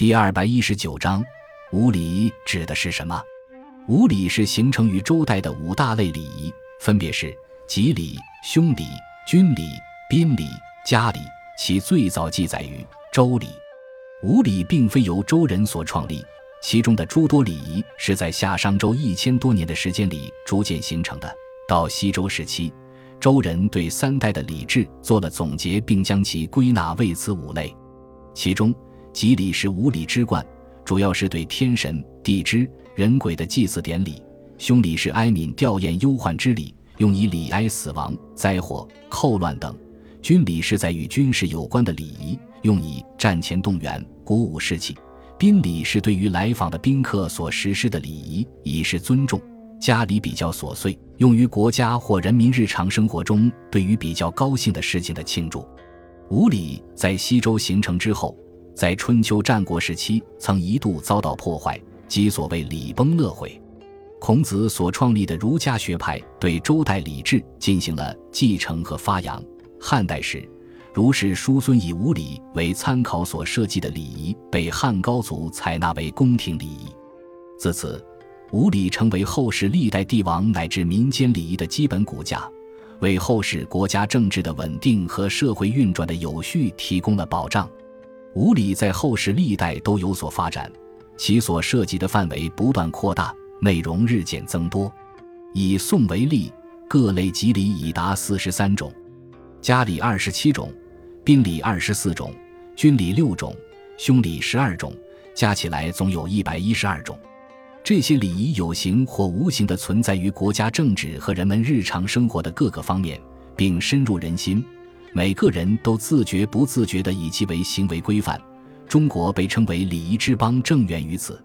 第二百一十九章，五礼指的是什么？五礼是形成于周代的五大类礼仪，分别是吉礼、凶礼、军礼、宾礼、家礼。其最早记载于《周礼》。五礼并非由周人所创立，其中的诸多礼仪是在夏商周一千多年的时间里逐渐形成的。到西周时期，周人对三代的礼制做了总结，并将其归纳为此五类。其中，吉礼是五礼之冠，主要是对天神、地支、人鬼的祭祀典礼；凶礼是哀悯吊唁忧患之礼，用以礼哀死亡、灾祸、寇乱等。军礼是在与军事有关的礼仪，用以战前动员、鼓舞士气；宾礼是对于来访的宾客所实施的礼仪，以示尊重；家礼比较琐碎，用于国家或人民日常生活中对于比较高兴的事情的庆祝。五礼在西周形成之后，在春秋战国时期曾一度遭到破坏，即所谓礼崩乐毁。孔子所创立的儒家学派对周代礼制进行了继承和发扬。汉代时，儒士叔孙以五礼为参考所设计的礼仪，被汉高祖采纳为宫廷礼仪。自此，五礼成为后世历代帝王乃至民间礼仪的基本骨架，为后世国家政治的稳定和社会运转的有序提供了保障。五礼在后世历代都有所发展，其所涉及的范围不断扩大，内容日渐增多。以宋为例，各类吉礼已达四十三种。家礼二十七种，宾礼二十四种，军礼六种，兄礼十二种，加起来总有一百一十二种。这些礼仪有形或无形的存在于国家政治和人们日常生活的各个方面，并深入人心。每个人都自觉不自觉地以其为行为规范。中国被称为礼仪之邦，正源于此。